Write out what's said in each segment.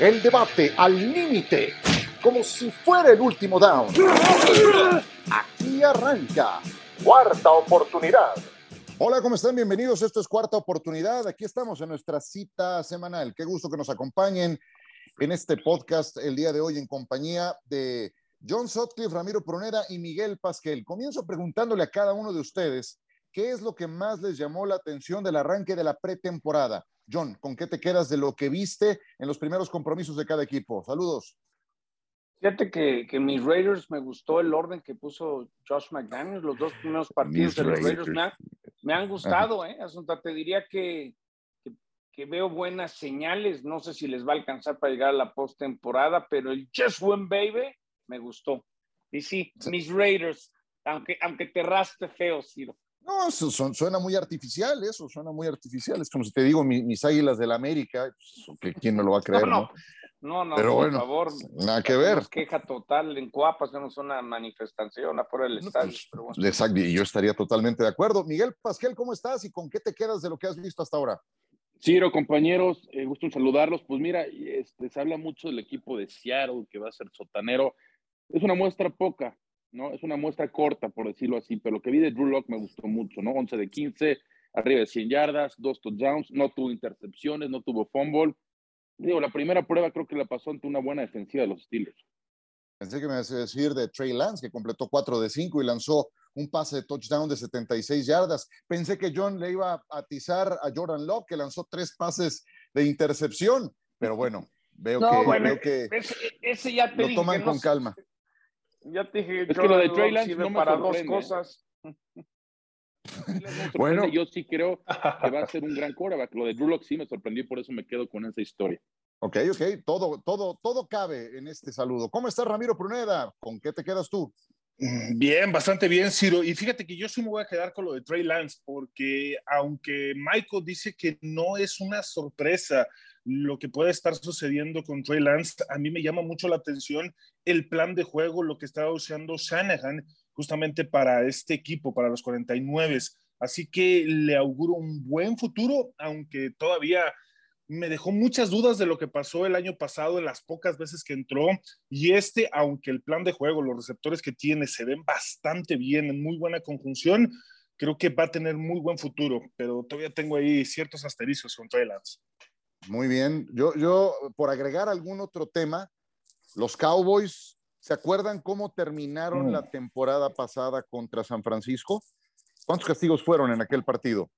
El debate al límite, como si fuera el último down. Aquí arranca. Cuarta oportunidad. Hola, ¿cómo están? Bienvenidos. Esto es Cuarta Oportunidad. Aquí estamos en nuestra cita semanal. Qué gusto que nos acompañen en este podcast el día de hoy en compañía de John Sutcliffe, Ramiro Pronera y Miguel Pasquel. Comienzo preguntándole a cada uno de ustedes qué es lo que más les llamó la atención del arranque de la pretemporada. John, ¿con qué te quedas de lo que viste en los primeros compromisos de cada equipo? Saludos. Fíjate que, que mis Raiders me gustó el orden que puso Josh McDaniels. Los dos primeros partidos de los Raiders me, han gustado. ¿eh? Asunta, te diría que, que, veo buenas señales. No sé si les va a alcanzar para llegar a la postemporada, pero el Just Win Baby me gustó. Y sí, mis Raiders, aunque, aunque te raste feo, Ciro. No, eso suena muy artificial, eso suena muy artificial. Es como si te digo mis, águilas del la América, pues, ¿quién me lo va a creer? No, no, no, Pero por favor. Nada que ver. Queja total en Coapas, no es una manifestación afuera del estadio. Pues, exacto, y yo estaría totalmente de acuerdo. Miguel Pasquel, ¿cómo estás y con qué te quedas de lo que has visto hasta ahora? Ciro, compañeros, eh, gusto en saludarlos. Pues mira, este, se habla mucho del equipo de Seattle, que va a ser sotanero. Es una muestra poca, ¿no? Es una muestra corta, por decirlo así, pero lo que vi de Drew Locke me gustó mucho, ¿no? 11 de 15, arriba de 100 yardas, dos touchdowns, no tuvo intercepciones, no tuvo fumble. Digo, la primera prueba creo que la pasó ante una buena defensiva de los Steelers. Pensé que me ibas a decir de Trey Lance, que completó 4 de 5 y lanzó un pase de touchdown de 76 yardas. Pensé que John le iba a atizar a Jordan Love, que lanzó tres pases de intercepción, pero bueno, veo que, ese, ya lo toman con calma. Ya te dije, es que lo de Trey Lance no me para dos cosas. bueno, yo sí creo que va a ser un gran quarterback. Lo de Drew sí me sorprendió, por eso me quedo con esa historia. Ok, ok, todo, todo, todo cabe en este saludo. ¿Cómo estás, Ramiro Pruneda? ¿Con qué te quedas tú? Mm, bien, bastante bien, Ciro. Y fíjate que yo sí me voy a quedar con lo de Trey Lance, porque aunque Michael dice que no es una sorpresa lo que puede estar sucediendo con Trey Lance, a mí me llama mucho la atención el plan de juego, lo que está usando Shanahan justamente para este equipo, para los 49. Así que le auguro un buen futuro, aunque todavía me dejó muchas dudas de lo que pasó el año pasado en las pocas veces que entró. Y este, aunque el plan de juego, los receptores que tiene se ven bastante bien, en muy buena conjunción, creo que va a tener muy buen futuro, pero todavía tengo ahí ciertos asteriscos con Trey Lance. Muy bien. Yo, yo, por agregar algún otro tema, los Cowboys, ¿se acuerdan cómo terminaron la mm. temporada pasada contra San Francisco? ¿Cuántos castigos fueron en aquel partido?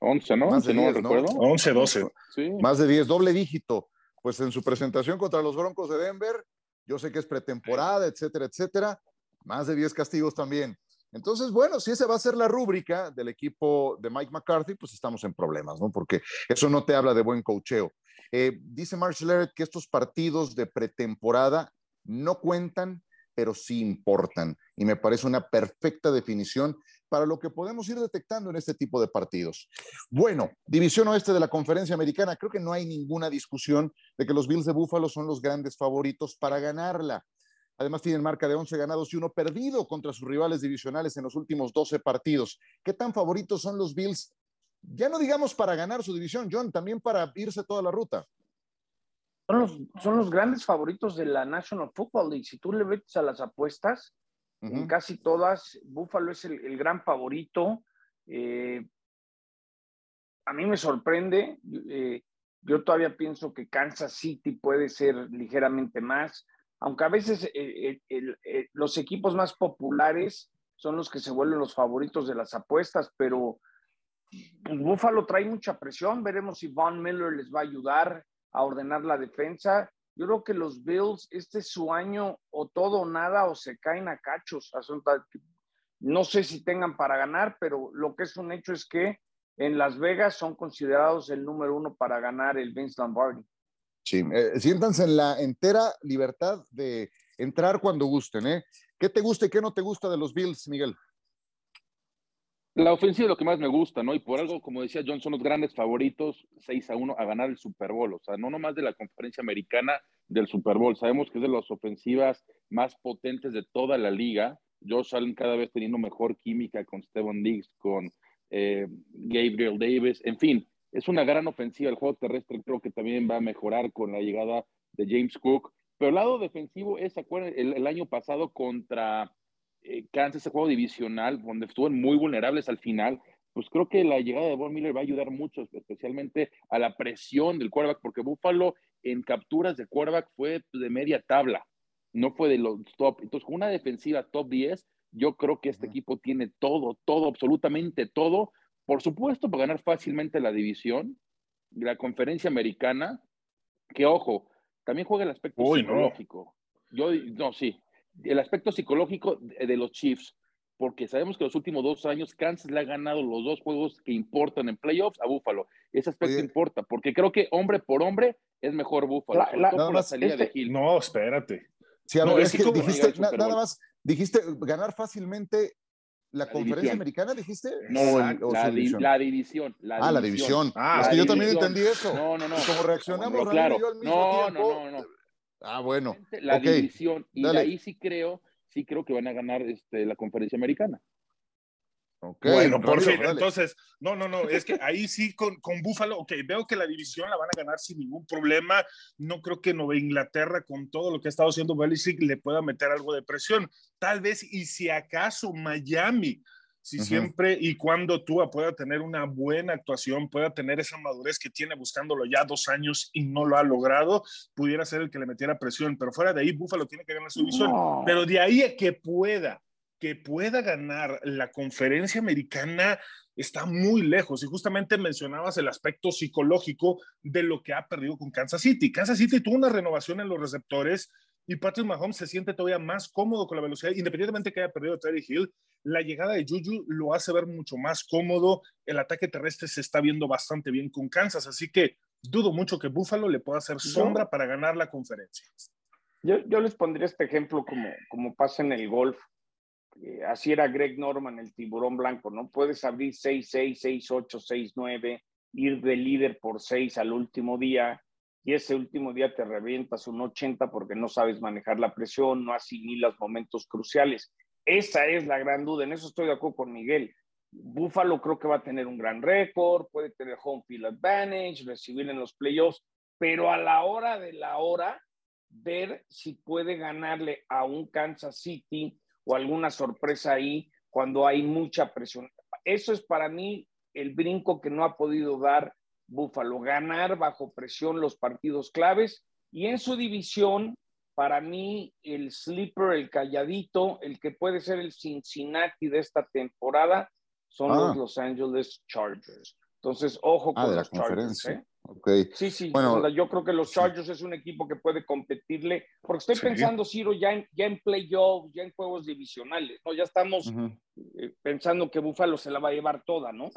11, ¿no? Más de 10, ¿no? 11, 12. Sí. Más de 10, doble dígito. Pues en su presentación contra los Broncos de Denver, yo sé que es pretemporada, etcétera, etcétera, más de 10 castigos también. Entonces, bueno, si esa va a ser la rúbrica del equipo de Mike McCarthy, pues estamos en problemas, ¿no? Porque eso no te habla de buen cocheo. Eh, dice Marshall Larrett que estos partidos de pretemporada no cuentan, pero sí importan. Y me parece una perfecta definición para lo que podemos ir detectando en este tipo de partidos. Bueno, división oeste de la conferencia americana, creo que no hay ninguna discusión de que los Bills de Buffalo son los grandes favoritos para ganarla. Además tienen marca de 11 ganados y uno perdido contra sus rivales divisionales en los últimos 12 partidos. ¿Qué tan favoritos son los Bills? Ya no digamos para ganar su división, John, también para irse toda la ruta. Son los, son los grandes favoritos de la National Football League. Si tú le ves a las apuestas, en casi todas, Buffalo es el, gran favorito. Eh, a mí me sorprende. Eh, yo todavía pienso que Kansas City puede ser ligeramente más aunque a veces eh, eh, los equipos más populares son los que se vuelven los favoritos de las apuestas, pero pues, Buffalo trae mucha presión. Veremos si Von Miller les va a ayudar a ordenar la defensa. Yo creo que los Bills, este es su año o todo o nada o se caen a cachos. No sé si tengan para ganar, pero lo que es un hecho es que en Las Vegas son considerados el número uno para ganar el Vince Lombardi. Sí, eh, siéntanse en la entera libertad de entrar cuando gusten, ¿eh? ¿Qué te gusta y qué no te gusta de los Bills, Miguel? La ofensiva es lo que más me gusta, ¿no? Y por algo, como decía John, son los grandes favoritos 6 a 1 a ganar el Super Bowl. O sea, no nomás de la conferencia americana del Super Bowl. Sabemos que es de las ofensivas más potentes de toda la liga. Josh Allen cada vez teniendo mejor química con Steven Diggs, con eh, Gabriel Davis, en fin es una gran ofensiva. El juego terrestre creo que también va a mejorar con la llegada de James Cook. Pero el lado defensivo es, ¿se acuerdan? El, año pasado contra eh, Kansas, ese juego divisional, donde estuvo muy vulnerables al final, pues creo que la llegada de Von Miller va a ayudar mucho, especialmente a la presión del quarterback, porque Buffalo en capturas de quarterback fue de media tabla, no fue de los top. Entonces, con una defensiva top 10, yo creo que este equipo tiene todo, todo, absolutamente todo. Por supuesto, para ganar fácilmente la división, la conferencia americana, que ojo, también juega el aspecto psicológico. Yo, no, sí, el aspecto psicológico de los Chiefs porque sabemos que los últimos dos años Kansas le ha ganado los dos juegos que importan en playoffs a Buffalo. Ese aspecto importa, porque creo que hombre por hombre es mejor Buffalo. No, espérate. no, es que dijiste, nada más, dijiste ganar fácilmente la, conferencia americana, dijiste? No, la, división. la, división. ah, la división. Ah, es que yo también entendí eso. No, no, no. Como reaccionamos claro. al mismo no, tiempo. No, no, no. Ah, bueno. La división. Y ahí sí creo sí creo que van a ganar este, la conferencia americana. Okay, bueno, por fin, entonces, no, no, no, es que ahí sí con, con Búfalo, ok, veo que la división la van a ganar sin ningún problema, no creo que Nueva Inglaterra con todo lo que ha estado haciendo Belichick le pueda meter algo de presión, tal vez y si acaso Miami si siempre y cuando Tua pueda tener una buena actuación, pueda tener esa madurez que tiene buscándolo ya dos años y no lo ha logrado, pudiera ser el que le metiera presión. Pero fuera de ahí, Búfalo tiene que ganar su división. Pero de ahí a que pueda, que pueda ganar la conferencia americana, está muy lejos. Y justamente mencionabas el aspecto psicológico de lo que ha perdido con Kansas City. Kansas City tuvo una renovación en los receptores y Patrick Mahomes se siente todavía más cómodo con la velocidad, independientemente que haya perdido Terry Hill. La llegada de Juju lo hace ver mucho más cómodo. El ataque terrestre se está viendo bastante bien con Kansas, así que dudo mucho que Buffalo le pueda hacer sombra para ganar la conferencia. Yo, yo, les pondría este ejemplo como, como pasa en el golf. Eh, así era Greg Norman, el tiburón blanco, ¿no? Puedes abrir 6-6, 6-8, 6-9, ir de líder por 6 al último día y ese último día te revientas un 80 porque no sabes manejar la presión, no asimilas momentos cruciales. Esa es la gran duda, en eso estoy de acuerdo con Miguel. Buffalo creo que va a tener un gran récord, puede tener home field advantage, recibir en los playoffs, pero a la hora de la hora, ver si puede ganarle a un Kansas City o alguna sorpresa ahí cuando hay mucha presión. Eso es para mí el brinco que no ha podido dar Búfalo, ganar bajo presión los partidos claves y en su división, para mí, el sleeper, el calladito, el que puede ser el Cincinnati de esta temporada, son los ah. Los Angeles Chargers. Entonces, ojo ah, con los Chargers. ¿eh? Sí, sí, bueno, yo creo que los Chargers es un equipo que puede competirle, porque estoy pensando, Ciro, ya en, ya en playoffs, ya en juegos divisionales, ¿no? Ya estamos eh, pensando que Búfalo se la va a llevar toda, ¿no?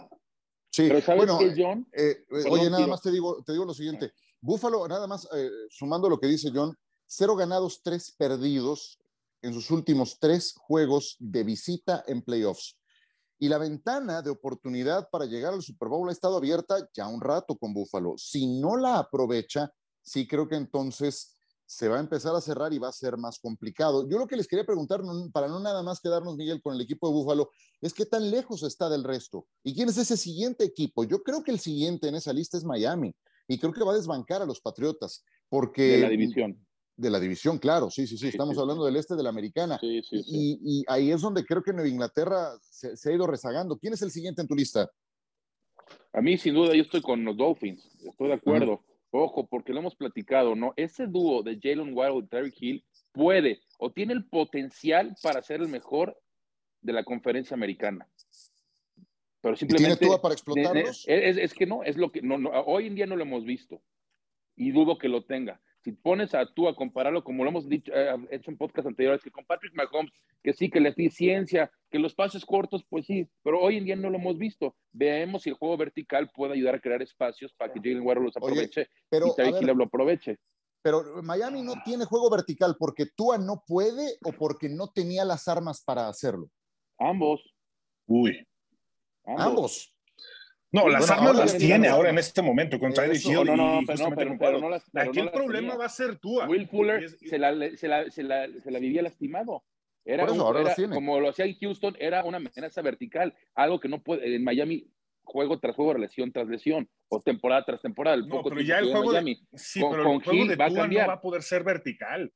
Sí, Pero ¿sabes bueno, qué, John? Eh, eh, oye, nada más te digo, te digo lo siguiente. Búfalo, nada más, eh, sumando lo que dice John, cero ganados, tres perdidos en sus últimos tres juegos de visita en playoffs. Y la ventana de oportunidad para llegar al Super Bowl ha estado abierta ya un rato con Búfalo. Si no la aprovecha, sí creo que entonces se va a empezar a cerrar y va a ser más complicado. Yo lo que les quería preguntar, para no nada más quedarnos, Miguel, con el equipo de Búfalo, es qué tan lejos está del resto y quién es ese siguiente equipo. Yo creo que el siguiente en esa lista es Miami y creo que va a desbancar a los Patriotas porque... De la división. De la división, claro, sí, sí, sí, estamos hablando del este de la americana. Sí, y, y, ahí es donde creo que Nueva Inglaterra se, se ha ido rezagando. ¿Quién es el siguiente en tu lista? A mí, sin duda, yo estoy con los Dolphins, estoy de acuerdo. Ojo, porque lo hemos platicado, ¿no? Ese dúo de Jalen Wild y Terry Hill puede o tiene el potencial para ser el mejor de la conferencia americana. Pero simplemente. ¿Tiene todo para explotarlos? Es, que no, es lo que no, hoy en día no lo hemos visto. Y dudo que lo tenga si pones a tú a compararlo, como lo hemos dicho, eh, hecho en podcast anteriores, que con Patrick Mahomes, que sí, que la eficiencia, que los pases cortos, pues sí, pero hoy en día no lo hemos visto. Veamos si el juego vertical puede ayudar a crear espacios para que Jalen Warren los aproveche pero, y Terry lo aproveche. Pero Miami no tiene juego vertical porque Tua no puede o porque no tenía las armas para hacerlo. Ambos. Uy. Ambos. No, las armas las tiene ahora en este momento contra Eddie Hill. No, no, pero, pero, no las, Aquí el problema va a ser tú. Will Fuller se, la, se, la, se, la, se, la, vivía lastimado. Era, Por eso, ahora era como lo hacía en Houston, era una amenaza vertical, algo que no puede, en Miami juego tras juego, lesión tras lesión, o temporada tras temporada. El no, pero ya el juego de, sí, pero el juego de Tua no va a poder ser vertical.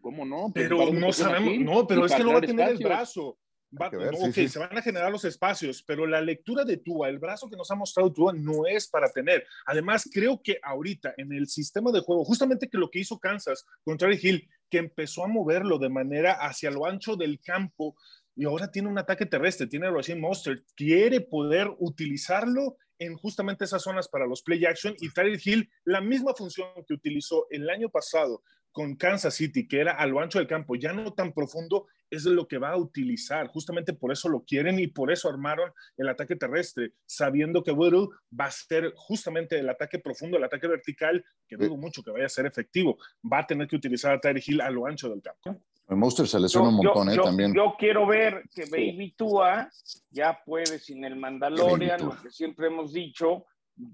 ¿Cómo no? Pues pero no sabemos, no, pero es que no va a tener el brazo. Va, ok, se van a generar los espacios, pero la lectura de Tua, el brazo que nos ha mostrado Tua, no es para tener. Además, creo que ahorita en el sistema de juego, justamente que lo que hizo Kansas con Terry Hill, que empezó a moverlo de manera hacia lo ancho del campo, y ahora tiene un ataque terrestre, tiene a Racine Monster, quiere poder utilizarlo en justamente esas zonas para los play action y Tyreek Hill, la misma función que utilizó el año pasado con Kansas City, que era a lo ancho del campo, ya no tan profundo, es lo que va a utilizar. Justamente por eso lo quieren y por eso armaron el ataque terrestre, sabiendo que Whittle va a ser justamente el ataque profundo, el ataque vertical, que dudo mucho que vaya a ser efectivo. Va a tener que utilizar a Tyreek Hill a lo ancho del campo. El Monster se lesiona un montón, ¿eh? también. Yo quiero ver que Baby Tua ya puede sin el Mandalorian, lo que siempre hemos dicho.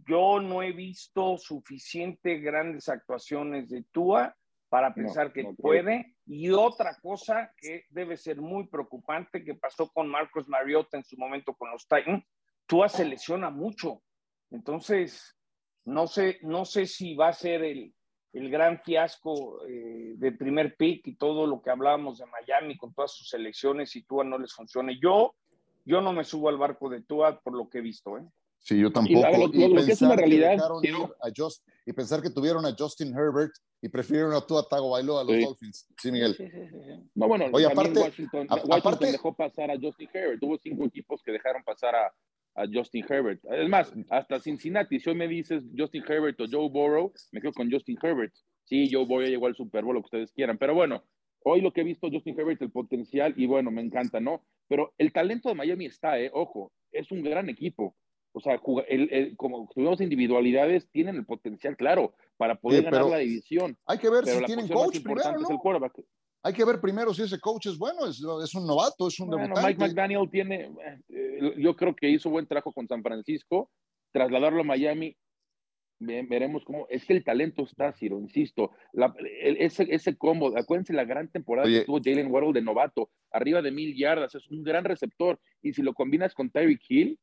Yo no he visto suficiente grandes actuaciones de Tua para pensar que puede. Y otra cosa que debe ser muy preocupante que pasó con Marcos Mariota en su momento con los Titans, Tua se lesiona mucho. Entonces, no sé, no sé si va a ser el, el gran fiasco eh, de primer pick y todo lo que hablábamos de Miami con todas sus elecciones y Tua no les funcione. Yo, yo no me subo al barco de Tua por lo que he visto. ¿eh? Sí, yo tampoco. Y, que es una realidad. y pensar que tuvieron a Justin Herbert y prefirieron a Tua Tagovailoa a los Dolphins. Sí, Miguel. no, bueno, Oye, aparte, Washington, aparte, dejó pasar a Justin Herbert. Hubo cinco equipos que dejaron pasar a, a Justin Herbert. Es más, hasta Cincinnati, si hoy me dices Justin Herbert o Joe Burrow, me quedo con Justin Herbert. Sí, Joe Burrow llegó al Super Bowl, lo que ustedes quieran. Pero bueno, hoy lo que he visto Justin Herbert, el potencial, y bueno, me encanta, ¿no? Pero el talento de Miami está, ¿eh? Ojo, es un gran equipo. O sea, el, como tuvimos individualidades, tienen el potencial, claro, para poder ganar la división. Hay que ver si tienen coach primero, ¿no? Hay que ver primero si ese coach es bueno, es, es un novato, es un bueno, Mike McDaniel tiene, eh, yo creo que hizo buen trabajo con San Francisco, trasladarlo a Miami, veremos cómo, es que el talento está, Ciro, insisto, ese, ese combo, acuérdense la gran temporada que tuvo Jalen Waddle de novato, arriba de mil yardas, es un gran receptor, y si lo combinas con Tyreek Hill,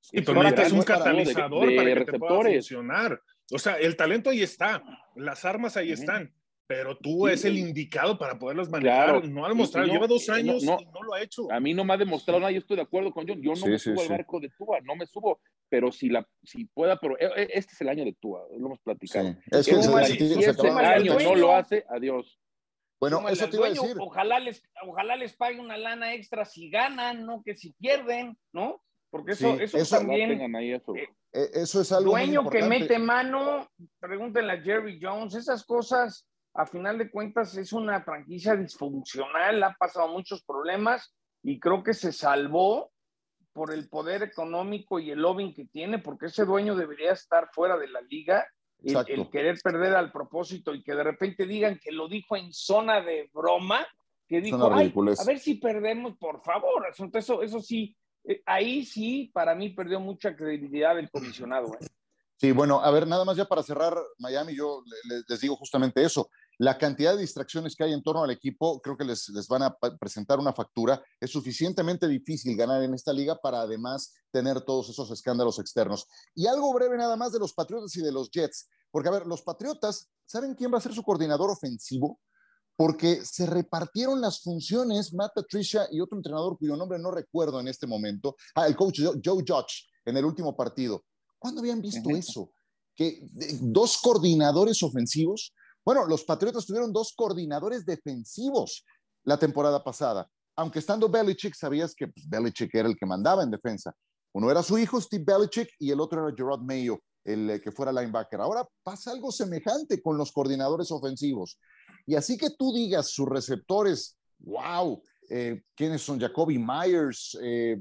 Sí, pero es un catalizador para que te pueda funcionar. O sea, el talento ahí está, las armas ahí están pero tú es el indicado para poderlas manejar. no ha demostrado, lleva dos años no, y no lo ha hecho. A mí no me ha demostrado nada, yo estoy de acuerdo con John. Yo no me subo al barco de Tua, no me subo, pero si, la, si pueda, pero e, e, este es el año de Tua, lo hemos platicado. Es que si este año no lo hace, adiós. Bueno, eso te iba a decir. Ojalá les, ojalá les pague una lana extra si ganan, no que si pierden, ¿no? Porque eso, eso, también. Ahí eso. Eh, eh, eso es algo. Dueño que mete mano, pregúntenle a Jerry Jones, esas cosas a final de cuentas es una franquicia disfuncional, ha pasado muchos problemas y creo que se salvó por el poder económico y el lobbying que tiene, porque ese dueño debería estar fuera de la liga. El, querer perder al propósito y que de repente digan que lo dijo en zona de broma, que dijo, Ay, a ver si perdemos, por favor. Eso, eso sí, ahí sí, para mí perdió mucha credibilidad el comisionado. ¿eh? Sí, bueno, a ver, nada más ya para cerrar Miami, yo les, digo justamente eso. La cantidad de distracciones que hay en torno al equipo, creo que les, les van a presentar una factura. Es suficientemente difícil ganar en esta liga para además tener todos esos escándalos externos. Y algo breve nada más de los Patriotas y de los Jets, porque a ver, los Patriotas, ¿saben quién va a ser su coordinador ofensivo? Porque se repartieron las funciones Matt Patricia y otro entrenador cuyo nombre no recuerdo en este momento, ah, el coach Joe Judge en el último partido. ¿Cuándo habían visto eso? Que dos coordinadores ofensivos. Bueno, los Patriotas tuvieron dos coordinadores defensivos la temporada pasada. Aunque estando Belichick, sabías que pues, Belichick era el que mandaba en defensa. Uno era su hijo, Steve Belichick, y el otro era Gerard Mayo, el eh, que fuera linebacker. Ahora pasa algo semejante con los coordinadores ofensivos. Y así que tú digas sus receptores, wow, eh, ¿quiénes son? Jacoby Myers, eh,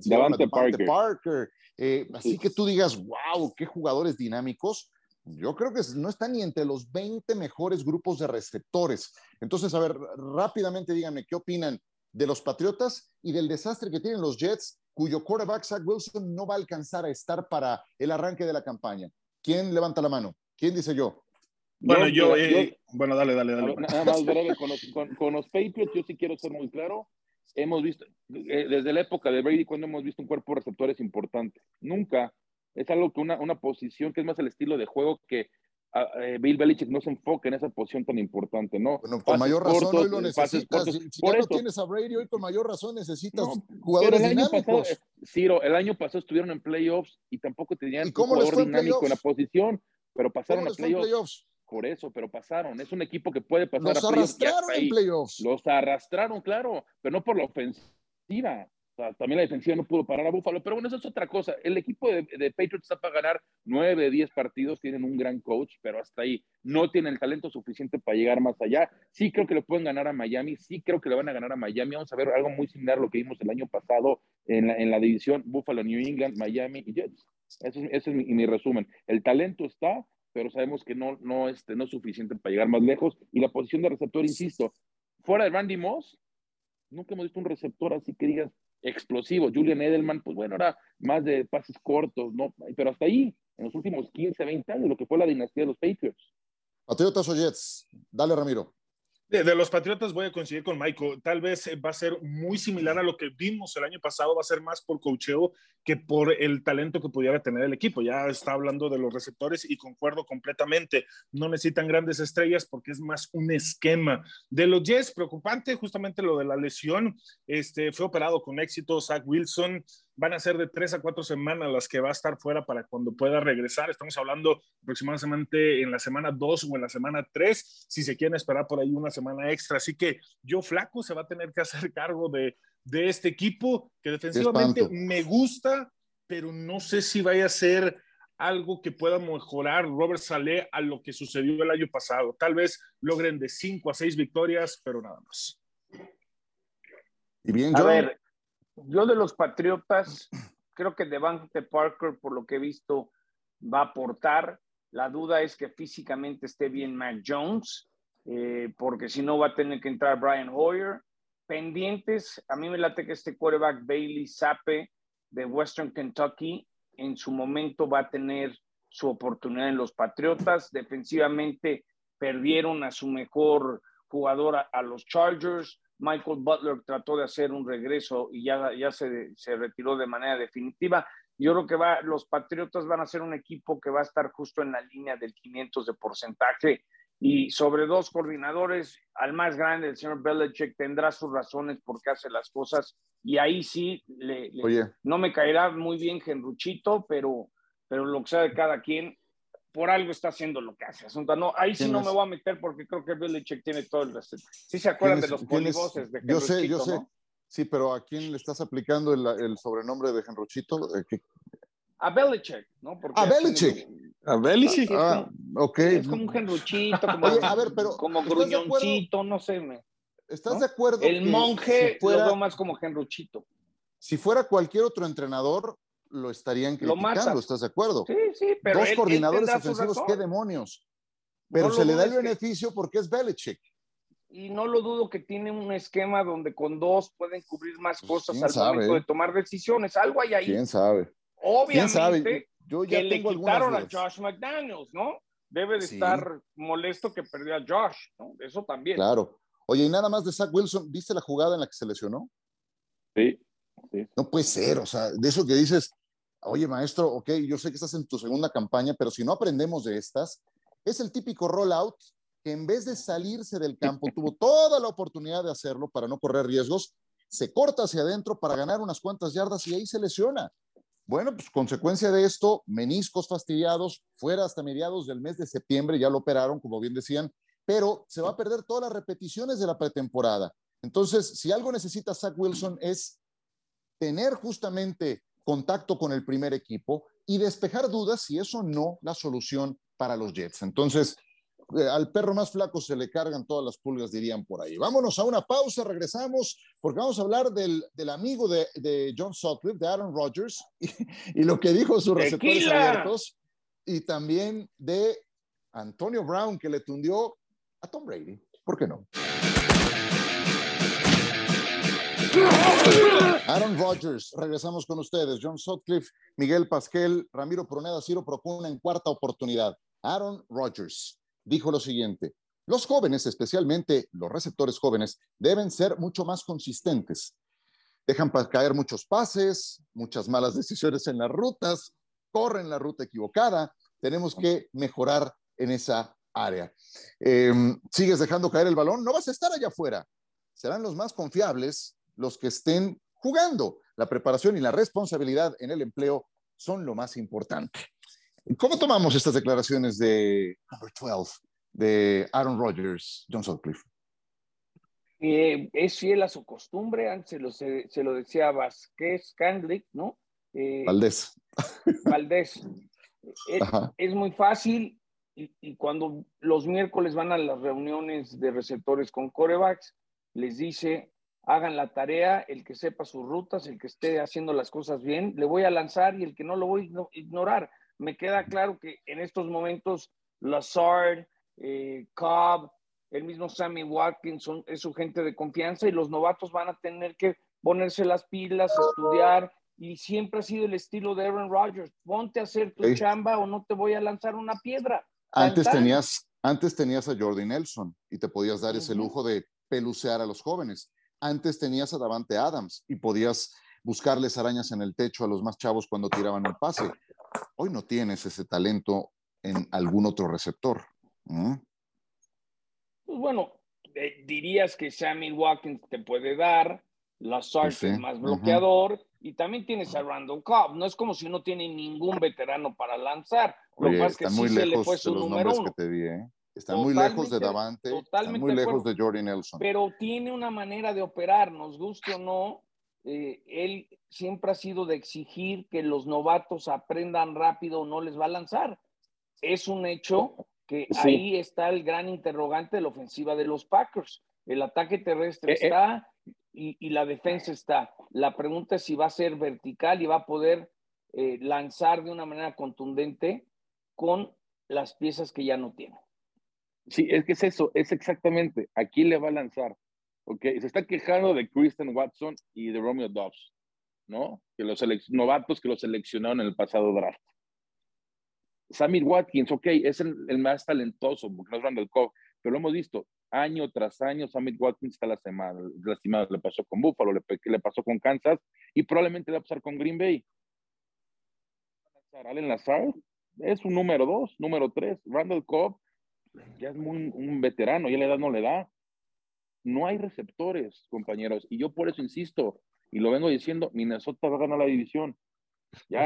Parker, eh, así que tú digas, wow, qué jugadores dinámicos. Yo creo que no están ni entre los 20 mejores grupos de receptores. Entonces, a ver, rápidamente díganme qué opinan de los Patriotas y del desastre que tienen los Jets, cuyo quarterback Zach Wilson no va a alcanzar a estar para el arranque de la campaña. ¿Quién levanta la mano? ¿Quién dice yo? Bueno, yo, eh, bueno, dale, dale, dale. Nada más breve, con los, con los Patriots yo sí quiero ser muy claro hemos visto, eh, desde la época de Brady, cuando hemos visto un cuerpo de receptores importante? Nunca. Es algo que una, una posición que es más el estilo de juego que eh, Bill Belichick no se enfoca en esa posición tan importante, ¿no? Bueno, con mayor razón hoy lo necesitas. Si, ya no tienes a Brady hoy, con mayor razón necesitas jugadores el dinámicos. Año pasado, Ciro, el año pasado estuvieron en playoffs y tampoco tenían un jugador dinámico en la posición, pero pasaron a playoffs? Por eso, pero pasaron. Es un equipo que puede pasar Los a arrastraron en playoffs. Los arrastraron, claro, pero no por la ofensiva también la defensiva no pudo parar a Búfalo, pero bueno, eso es otra cosa. El equipo de, Patriots está para ganar 9, 10 partidos, tienen un gran coach, pero hasta ahí no tienen el talento suficiente para llegar más allá. Sí creo que le pueden ganar a Miami, sí creo que le van a ganar a Miami. Vamos a ver algo muy similar a lo que vimos el año pasado en la, en la división Buffalo, New England, Miami y Jets. Ese, es mi, mi, resumen. El talento está, pero sabemos que no, no, este, no es suficiente para llegar más lejos. Y la posición de receptor, insisto, fuera de Randy Moss, nunca hemos visto un receptor así que digas, explosivo. Julian Edelman, pues bueno, era más de pases cortos, ¿no? Pero hasta ahí, en los últimos 15, 20 años, lo que fue la dinastía de los Patriots. Patriotas o Jets. Dale, Ramiro. De, los Patriotas voy a coincidir con Michael. Tal vez va a ser muy similar a lo que vimos el año pasado. Va a ser más por cocheo que por el talento que pudiera tener el equipo. Ya está hablando de los receptores y concuerdo completamente. No necesitan grandes estrellas porque es más un esquema. De los Jets, preocupante justamente lo de la lesión. Este, fue operado con éxito Zach Wilson van a ser de tres a cuatro semanas las que va a estar fuera para cuando pueda regresar. Estamos hablando aproximadamente en la semana dos o en la semana tres, si se quieren esperar por ahí una semana extra. Así que yo flaco se va a tener que hacer cargo de, de este equipo que defensivamente me gusta, pero no sé si vaya a ser algo que pueda mejorar Robert Saleh a lo que sucedió el año pasado. Tal vez logren de cinco a seis victorias, pero nada más. Y bien, a ver, yo de los Patriotas, creo que Devante Parker, por lo que he visto, va a aportar. La duda es que físicamente esté bien Matt Jones, eh, porque si no va a tener que entrar Brian Hoyer. Pendientes, a mí me late que este quarterback Bailey Sape de Western Kentucky en su momento va a tener su oportunidad en los Patriotas. Defensivamente perdieron a su mejor jugador a los Chargers. Michael Butler trató de hacer un regreso y ya, ya se, se, retiró de manera definitiva. Yo creo que va, los Patriotas van a ser un equipo que va a estar justo en la línea del 500 de porcentaje. Y sobre dos coordinadores, al más grande, el señor Belichick, tendrá sus razones por qué hace las cosas. Y ahí sí, le, no me caerá muy bien Genruchito, pero, pero lo que sea de cada quien, por algo está haciendo lo que hace. Asunto. No, ahí sí no me voy a meter porque creo que Belichick tiene todo el resto. Sí se acuerdan de los polivoces de Yo sé, yo sé. Sí, pero ¿a quién le estás aplicando el, el sobrenombre de Genrochito? A Belichick, ¿no? Porque a Belichick. A Belichick. Ah, ok. Es como un Genruchito, como, a ver, pero, como gruñoncito, no sé. Me, ¿Estás de acuerdo? El monje fuera, lo veo más como Genruchito. Si fuera cualquier otro entrenador, lo estarían criticando, ¿estás de acuerdo? Sí, sí, pero Dos coordinadores ofensivos, qué demonios. Pero se le da el beneficio porque es Belichick. Y no lo dudo que tiene un esquema donde con dos pueden cubrir más pues, cosas al momento de tomar decisiones. Algo hay ahí. ¿Quién sabe? Obviamente Yo ya que le quitaron a Josh McDaniels, ¿no? Debe de estar molesto que perdió a Josh, ¿no? Eso también. Claro. Oye, y nada más de Zach Wilson, ¿viste la jugada en la que se lesionó? Sí. No puede ser, o sea, de eso que dices, oye maestro, ok, yo sé que estás en tu segunda campaña, pero si no aprendemos de estas, es el típico rollout que en vez de salirse del campo, tuvo toda la oportunidad de hacerlo para no correr riesgos, se corta hacia adentro para ganar unas cuantas yardas y ahí se lesiona. Bueno, pues consecuencia de esto, meniscos fastidiados, fuera hasta mediados del mes de septiembre, ya lo operaron, como bien decían, pero se va a perder todas las repeticiones de la pretemporada. Entonces, si algo necesita Zach Wilson es tener justamente contacto con el primer equipo y despejar dudas si eso no la solución para los Jets. Entonces, eh, al perro más flaco se le cargan todas las pulgas, dirían por ahí. Vámonos a una pausa, regresamos, porque vamos a hablar del, del amigo de, de, John Sutcliffe, de Aaron Rodgers, y, y lo que dijo sus receptores abiertos, y también de Antonio Brown, que le tundió a Tom Brady. ¿Por qué no? Aaron Rodgers, regresamos con ustedes. John Sutcliffe, Miguel Pasquel, Ramiro Proneda, Ciro Procuna en cuarta oportunidad. Aaron Rodgers dijo lo siguiente: Los jóvenes, especialmente los receptores jóvenes, deben ser mucho más consistentes. Dejan caer muchos pases, muchas malas decisiones en las rutas, corren la ruta equivocada. Tenemos que mejorar en esa área. Em, sigues dejando caer el balón, no vas a estar allá afuera. Serán los más confiables los que estén jugando. La preparación y la responsabilidad en el empleo son lo más importante. ¿Cómo tomamos estas declaraciones de number 12 de Aaron Rodgers, John Sutcliffe? Eh, es fiel a su costumbre, antes se lo, se, lo decía Vázquez, Candrick, ¿no? Eh, Valdés. Valdés. es, muy fácil y, y, cuando los miércoles van a las reuniones de receptores con corebacks, les dice, hagan la tarea, el que sepa sus rutas, el que esté haciendo las cosas bien, le voy a lanzar y el que no lo voy a ignorar. Me queda claro que en estos momentos Lazard, eh, Cobb, el mismo Sammy Watkins es su gente de confianza y los novatos van a tener que ponerse las pilas, estudiar y siempre ha sido el estilo de Aaron Rodgers. Ponte a hacer tu chamba o no te voy a lanzar una piedra. Antes tenías, antes tenías a Jordi Nelson y te podías dar ese lujo de pelucear a los jóvenes. Antes tenías a Davante Adams y podías buscarles arañas en el techo a los más chavos cuando tiraban el pase. Hoy no tienes ese talento en algún otro receptor. Pues bueno, eh, dirías que Sammy Watkins te puede dar, la pues es más bloqueador, y también tienes a Randall Cobb. No es como si no tiene ningún veterano para lanzar. Lo que pasa es que sí se le fue su número uno. Que te di, ¿eh? Están muy lejos de Davante, están muy lejos de Jordi Nelson. Pero tiene una manera de operar, nos guste o no. Eh, él siempre ha sido de exigir que los novatos aprendan rápido o no les va a lanzar. Es un hecho que ahí está el gran interrogante de la ofensiva de los Packers. El ataque terrestre eh, está y, la defensa está. La pregunta es si va a ser vertical y va a poder eh, lanzar de una manera contundente con las piezas que ya no tiene. Sí, es que es eso, es exactamente, aquí le va a lanzar. Ok, se está quejando de Kristen Watson y de Romeo Dobbs, ¿no? Que los novatos que lo seleccionaron en el pasado draft. Samir Watkins, ok, es el, más talentoso, porque no es Randall Cobb, pero lo hemos visto año tras año. Samir Watkins está lastimado, le pasó con Buffalo, le, le pasó con Kansas y probablemente le va a pasar con Green Bay. Allen Lazar es un número dos, número tres. Randall Cobb ya es muy, un veterano, ya la edad no le da. No hay receptores, compañeros, y yo por eso insisto, y lo vengo diciendo, Minnesota va a ganar la división. Ya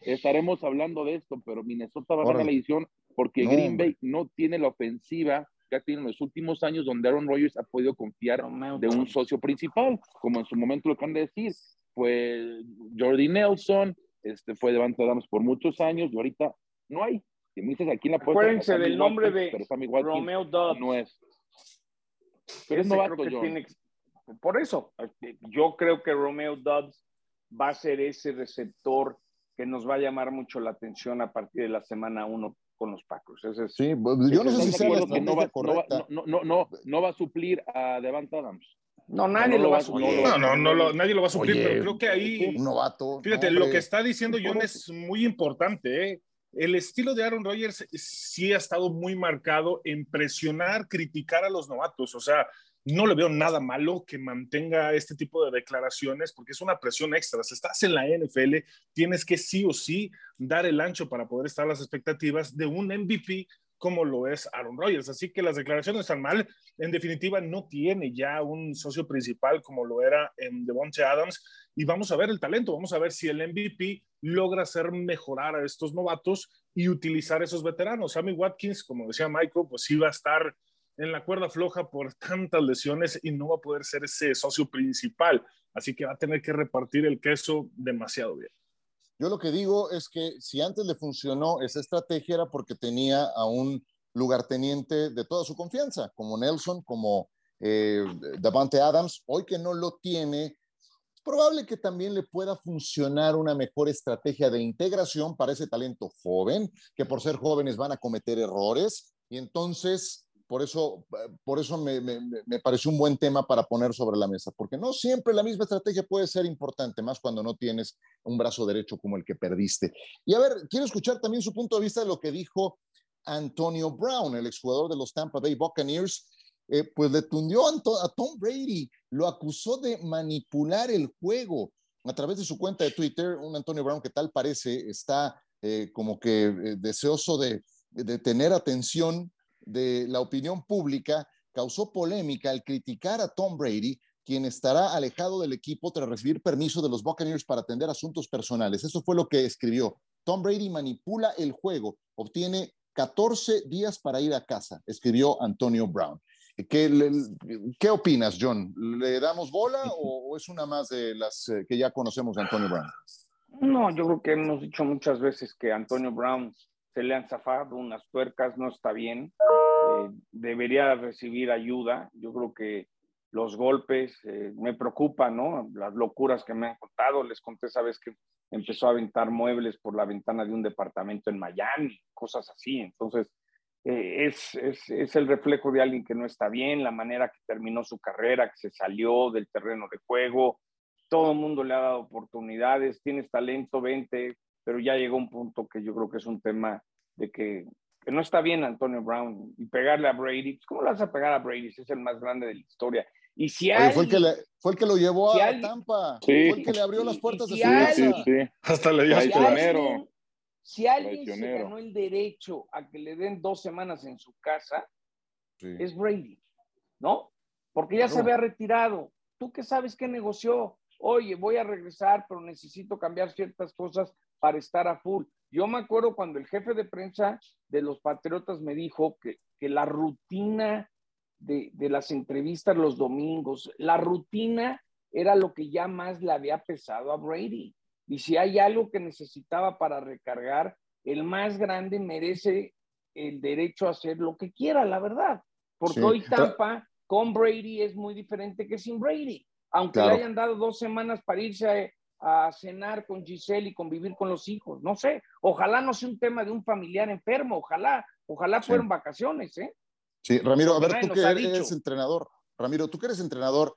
estaremos hablando de esto, pero Minnesota va a ganar la división porque Green Bay no tiene la ofensiva que ha tenido en los últimos años donde Aaron Rodgers ha podido confiar de un socio principal, como en su momento lo acaban de decir, fue Jordi Nelson, este fue Devante Adams por muchos años y ahorita no hay. Si me dices aquí en la puerta, Acuérdense del nombre de Romeo Dobbs. No es. Pero es novato, Por eso, yo creo que Romeo Dobbs va a ser ese receptor que nos va a llamar mucho la atención a partir de la semana 1 con los Packers. sí, pues, yo no sé si sea que no va, no, no, no, no, va a suplir a Devante Adams. No, nadie lo va a suplir. No, no, no, nadie lo va a suplir, pero creo que ahí. Un novato. Fíjate, lo que está diciendo John es muy importante. El estilo de Aaron Rodgers sí ha estado muy marcado en presionar, criticar a los novatos. O sea, no le veo nada malo que mantenga este tipo de declaraciones porque es una presión extra. Si estás en la NFL, tienes que sí o sí dar el ancho para poder estar las expectativas de un MVP como lo es Aaron Rodgers. Así que las declaraciones están mal. En definitiva, no tiene ya un socio principal como lo era en Devontae Adams. Y vamos a ver el talento, vamos a ver si el MVP logra hacer mejorar a estos novatos y utilizar esos veteranos. Sammy Watkins, como decía Michael, pues iba a estar en la cuerda floja por tantas lesiones y no va a poder ser ese socio principal. Así que va a tener que repartir el queso demasiado bien. Yo lo que digo es que si antes le funcionó esa estrategia era porque tenía a un lugarteniente de toda su confianza, como Nelson, como eh, Davante Adams. Hoy que no lo tiene, es probable que también le pueda funcionar una mejor estrategia de integración para ese talento joven, que por ser jóvenes van a cometer errores. Y entonces por eso, por eso me, me, pareció un buen tema para poner sobre la mesa, porque no siempre la misma estrategia puede ser importante, más cuando no tienes un brazo derecho como el que perdiste. Y a ver, quiero escuchar también su punto de vista de lo que dijo Antonio Brown, el exjugador de los Tampa Bay Buccaneers, eh, pues le tundió a, Tom Brady, lo acusó de manipular el juego a través de su cuenta de Twitter, un Antonio Brown que tal parece está eh, como que eh, deseoso de, de, tener atención de la opinión pública, causó polémica al criticar a Tom Brady, quien estará alejado del equipo tras recibir permiso de los Buccaneers para atender asuntos personales. Eso fue lo que escribió. Tom Brady manipula el juego, obtiene 14 días para ir a casa, escribió Antonio Brown. ¿Qué, ¿Qué, opinas, John? ¿Le damos bola o, es una más de las eh, que ya conocemos de Antonio Brown? No, yo creo que hemos dicho muchas veces que Antonio Brown se le han zafado unas tuercas, no está bien, eh, debería recibir ayuda. Yo creo que los golpes eh, me preocupan, ¿no? Las locuras que me han contado. Les conté esa vez que empezó a aventar muebles por la ventana de un departamento en Miami, cosas así. Entonces, eh, es, es, es, el reflejo de alguien que no está bien, la manera que terminó su carrera, que se salió del terreno de juego. Todo el mundo le ha dado oportunidades, tienes talento, vente, pero ya llegó un punto que yo creo que es un tema de que, que no está bien Antonio Brown y pegarle a Brady. Pues, ¿Cómo le vas a pegar a Brady si es el más grande de la historia? Y si fue, el que le, fue el que lo llevó a Tampa, fue el que le abrió las puertas de su casa. Hasta le dio a si si alguien se ganó el derecho a que le den dos semanas en su casa, es Brady, ¿no? Porque ya se había retirado. ¿Tú qué sabes qué negoció? Oye, voy a regresar, pero necesito cambiar ciertas cosas para estar a full. Yo me acuerdo cuando el jefe de prensa de los Patriotas me dijo que, que la rutina de, de, las entrevistas los domingos, la rutina era lo que ya más le había pesado a Brady. Y si hay algo que necesitaba para recargar, el más grande merece el derecho a hacer lo que quiera, la verdad. Porque hoy Tampa con Brady es muy diferente que sin Brady. Aunque le hayan dado dos semanas para irse a, cenar con Giselle y convivir con los hijos. No sé, ojalá no sea un tema de un familiar enfermo, ojalá, ojalá fueran vacaciones, ¿eh? Sí, Ramiro, a ver, tú que eres entrenador, Ramiro, tú que eres entrenador,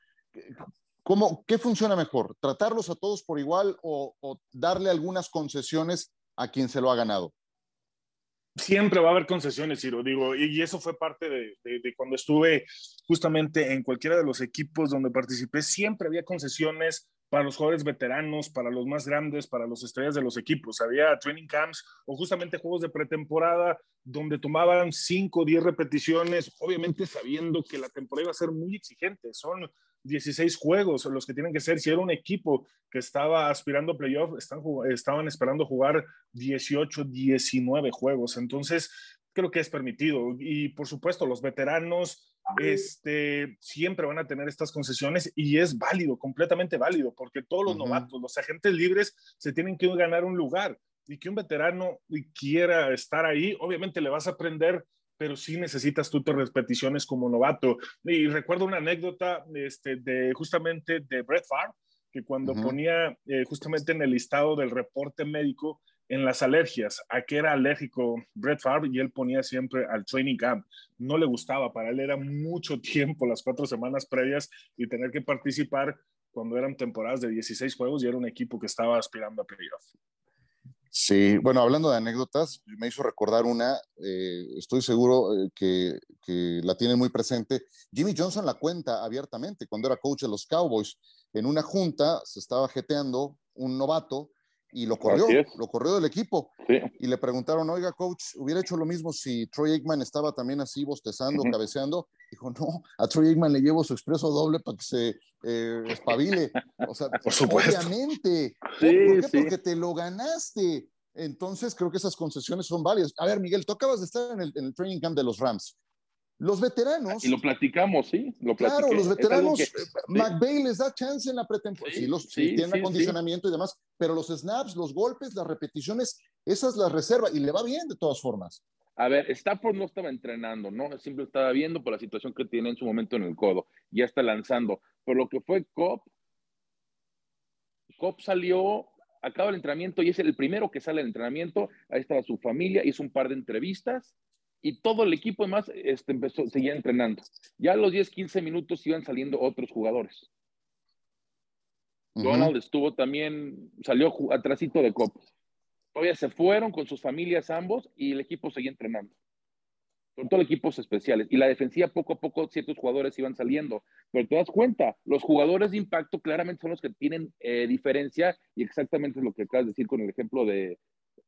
¿Cómo, ¿Qué funciona mejor? ¿Tratarlos a todos por igual o, darle algunas concesiones a quien se lo ha ganado? Siempre va a haber concesiones, Ciro, digo, y, eso fue parte de, de, cuando estuve justamente en cualquiera de los equipos donde participé, siempre había concesiones para los jugadores veteranos, para los más grandes, para los estrellas de los equipos. Había training camps o justamente juegos de pretemporada donde tomaban 5 o 10 repeticiones, obviamente sabiendo que la temporada iba a ser muy exigente. Son 16 juegos los que tienen que ser. Si era un equipo que estaba aspirando a playoff, estaban esperando jugar 18, 19 juegos. Entonces, creo que es permitido. Y por supuesto, los veteranos este, siempre van a tener estas concesiones y es válido, completamente válido, porque todos los novatos, los agentes libres, se tienen que ganar un lugar y que un veterano quiera estar ahí, obviamente le vas a aprender pero sí necesitas tú tus repeticiones como novato. Y recuerdo una anécdota este, de justamente de Brett Favre, que cuando ponía eh, justamente en el listado del reporte médico en las alergias, a qué era alérgico Brett Favre y él ponía siempre al training camp. No le gustaba, para él era mucho tiempo, las cuatro semanas previas y tener que participar cuando eran temporadas de 16 juegos y era un equipo que estaba aspirando a playoff. Sí, bueno, hablando de anécdotas, me hizo recordar una, eh, estoy seguro eh, que, que, la tienen muy presente. Jimmy Johnson la cuenta abiertamente cuando era coach de los Cowboys. En una junta se estaba jeteando un novato y lo corrió, lo corrió del equipo. Y le preguntaron, oiga, coach, ¿hubiera hecho lo mismo si Troy Aikman estaba también así bostezando, cabeceando? Dijo, no, a Troy Aikman le llevo su expreso doble para que se eh, espabile. O sea, Por supuesto. obviamente. ¿Por, qué? Porque te lo ganaste. Entonces, creo que esas concesiones son válidas. A ver, Miguel, tú acabas de estar en el, en el training camp de los Rams. Los veteranos. Y lo platicamos, sí. Lo claro, los veteranos, que, McVeigh les da chance en la pretemporada. Sí, los, tienen acondicionamiento y demás, pero los snaps, los golpes, las repeticiones, esas las reserva y le va bien de todas formas. A ver, Stafford no estaba entrenando, ¿no? Siempre estaba viendo por la situación que tiene en su momento en el codo. Ya está lanzando. Por lo que fue Cop, Cop salió, acaba el entrenamiento y es el primero que sale del entrenamiento. Ahí estaba su familia, hizo un par de entrevistas y todo el equipo además este, empezó, seguía entrenando. Ya a los 10, 15 minutos iban saliendo otros jugadores. Donald estuvo también, salió atrásito de copa. Todavía se fueron con sus familias ambos y el equipo seguía entrenando. sobre todo equipos especiales. Y la defensiva poco a poco ciertos jugadores iban saliendo. Pero te das cuenta, los jugadores de impacto claramente son los que tienen eh, diferencia y exactamente es lo que acabas de decir con el ejemplo de,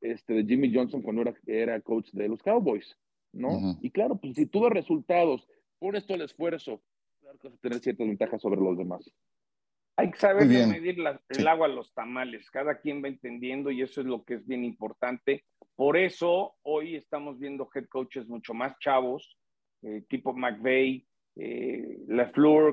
este, de Jimmy Johnson cuando era, era coach de los Cowboys, ¿no? Y claro, pues si tú resultados, pones todo el esfuerzo, claro que vas a tener ciertas ventajas sobre los demás. Hay que saber medir el agua a los tamales, cada quien va entendiendo y eso es lo que es bien importante. Por eso hoy estamos viendo head coaches mucho más chavos, eh, tipo McVeigh, eh,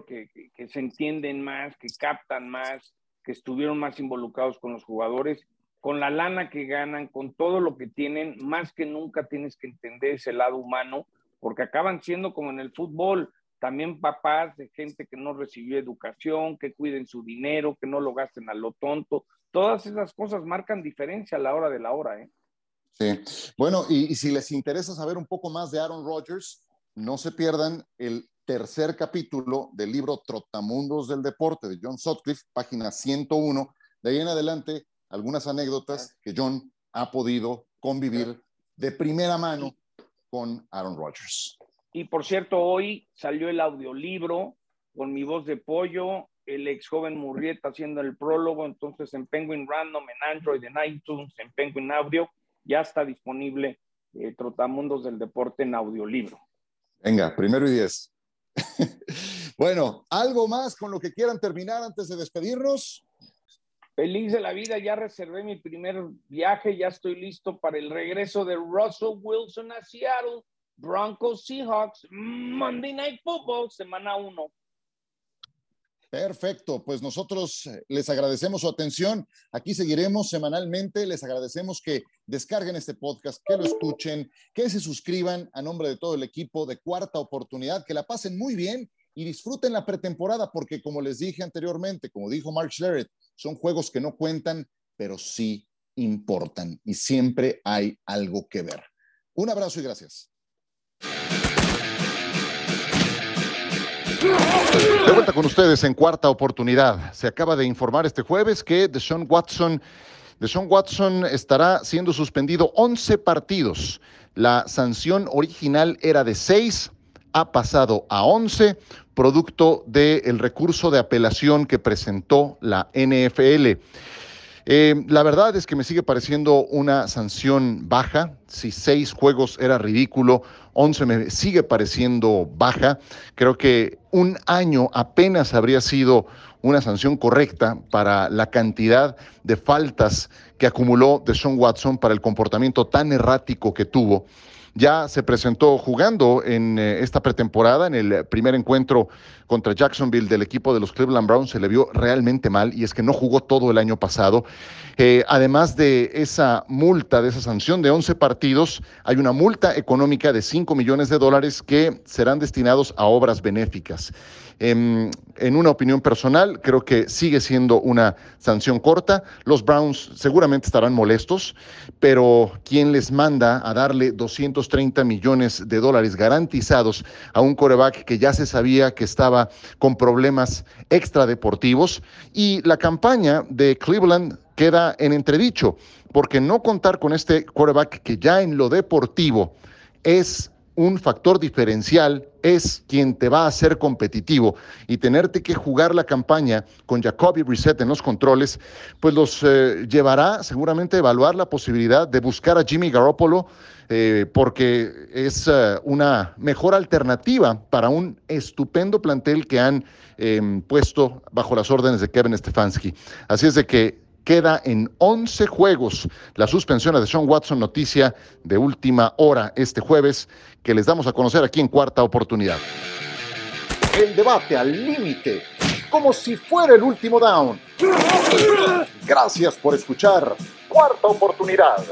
que, se entienden más, que captan más, que estuvieron más involucrados con los jugadores, con la lana que ganan, con todo lo que tienen, más que nunca tienes que entender ese lado humano, porque acaban siendo como en el fútbol, también papás de gente que no recibió educación, que cuiden su dinero, que no lo gasten a lo tonto. Todas esas cosas marcan diferencia a la hora de la hora, ¿eh? Sí. Bueno, y, si les interesa saber un poco más de Aaron Rodgers, no se pierdan el tercer capítulo del libro Trotamundos del Deporte de John Sutcliffe, página 101. De ahí en adelante, algunas anécdotas que John ha podido convivir de primera mano con Aaron Rodgers. Y por cierto, hoy salió el audiolibro con mi voz de pollo, el ex joven Murrieta haciendo el prólogo, entonces en Penguin Random, en Android, en iTunes, en Penguin Audio, ya está disponible eh, Trotamundos del Deporte en audiolibro. Venga, primero y diez. bueno, ¿algo más con lo que quieran terminar antes de despedirnos? Feliz de la vida, ya reservé mi primer viaje, ya estoy listo para el regreso de Russell Wilson a Seattle Broncos Seahawks, Monday Night Football, semana 1. Perfecto, pues nosotros eh, les agradecemos su atención. Aquí seguiremos semanalmente. Les agradecemos que descarguen este podcast, que lo escuchen, que se suscriban a nombre de todo el equipo de Cuarta Oportunidad, que la pasen muy bien y disfruten la pretemporada, porque como les dije anteriormente, como dijo Mark Schlereth, son juegos que no cuentan, pero sí importan y siempre hay algo que ver. Un abrazo y gracias. De vuelta con ustedes en cuarta oportunidad. Se acaba de informar este jueves que Deshaun Watson, Deshaun Watson estará siendo suspendido 11 partidos. La sanción original era de 6, ha pasado a 11, producto del recurso de apelación que presentó la NFL. Eh, la verdad es que me sigue pareciendo una sanción baja. Si seis juegos era ridículo, once me sigue pareciendo baja. Creo que un año apenas habría sido una sanción correcta para la cantidad de faltas que acumuló de Sean Watson para el comportamiento tan errático que tuvo ya se presentó jugando en eh, esta pretemporada, en el primer encuentro contra Jacksonville del equipo de los Cleveland Browns, se le vio realmente mal y es que no jugó todo el año pasado. Eh, además de esa multa, de esa sanción de 11 partidos, hay una multa económica de 5 millones de dólares que serán destinados a obras benéficas. En, una opinión personal, creo que sigue siendo una sanción corta. Los Browns seguramente estarán molestos, pero ¿quién les manda a darle 230 millones de dólares garantizados a un coreback que ya se sabía que estaba con problemas extradeportivos? Y la campaña de Cleveland queda en entredicho, porque no contar con este quarterback que ya en lo deportivo es un factor diferencial es quien te va a hacer competitivo y tenerte que jugar la campaña con Jacoby Brissett en los controles, pues los eh, llevará seguramente a evaluar la posibilidad de buscar a Jimmy Garoppolo eh, porque es eh, una mejor alternativa para un estupendo plantel que han em, puesto bajo las órdenes de Kevin Stefanski. Así es de que queda en 11 juegos la suspensión de Sean Watson, noticia de última hora este jueves que les damos a conocer aquí en Cuarta Oportunidad. El debate al límite, como si fuera el último down. Gracias por escuchar Cuarta Oportunidad.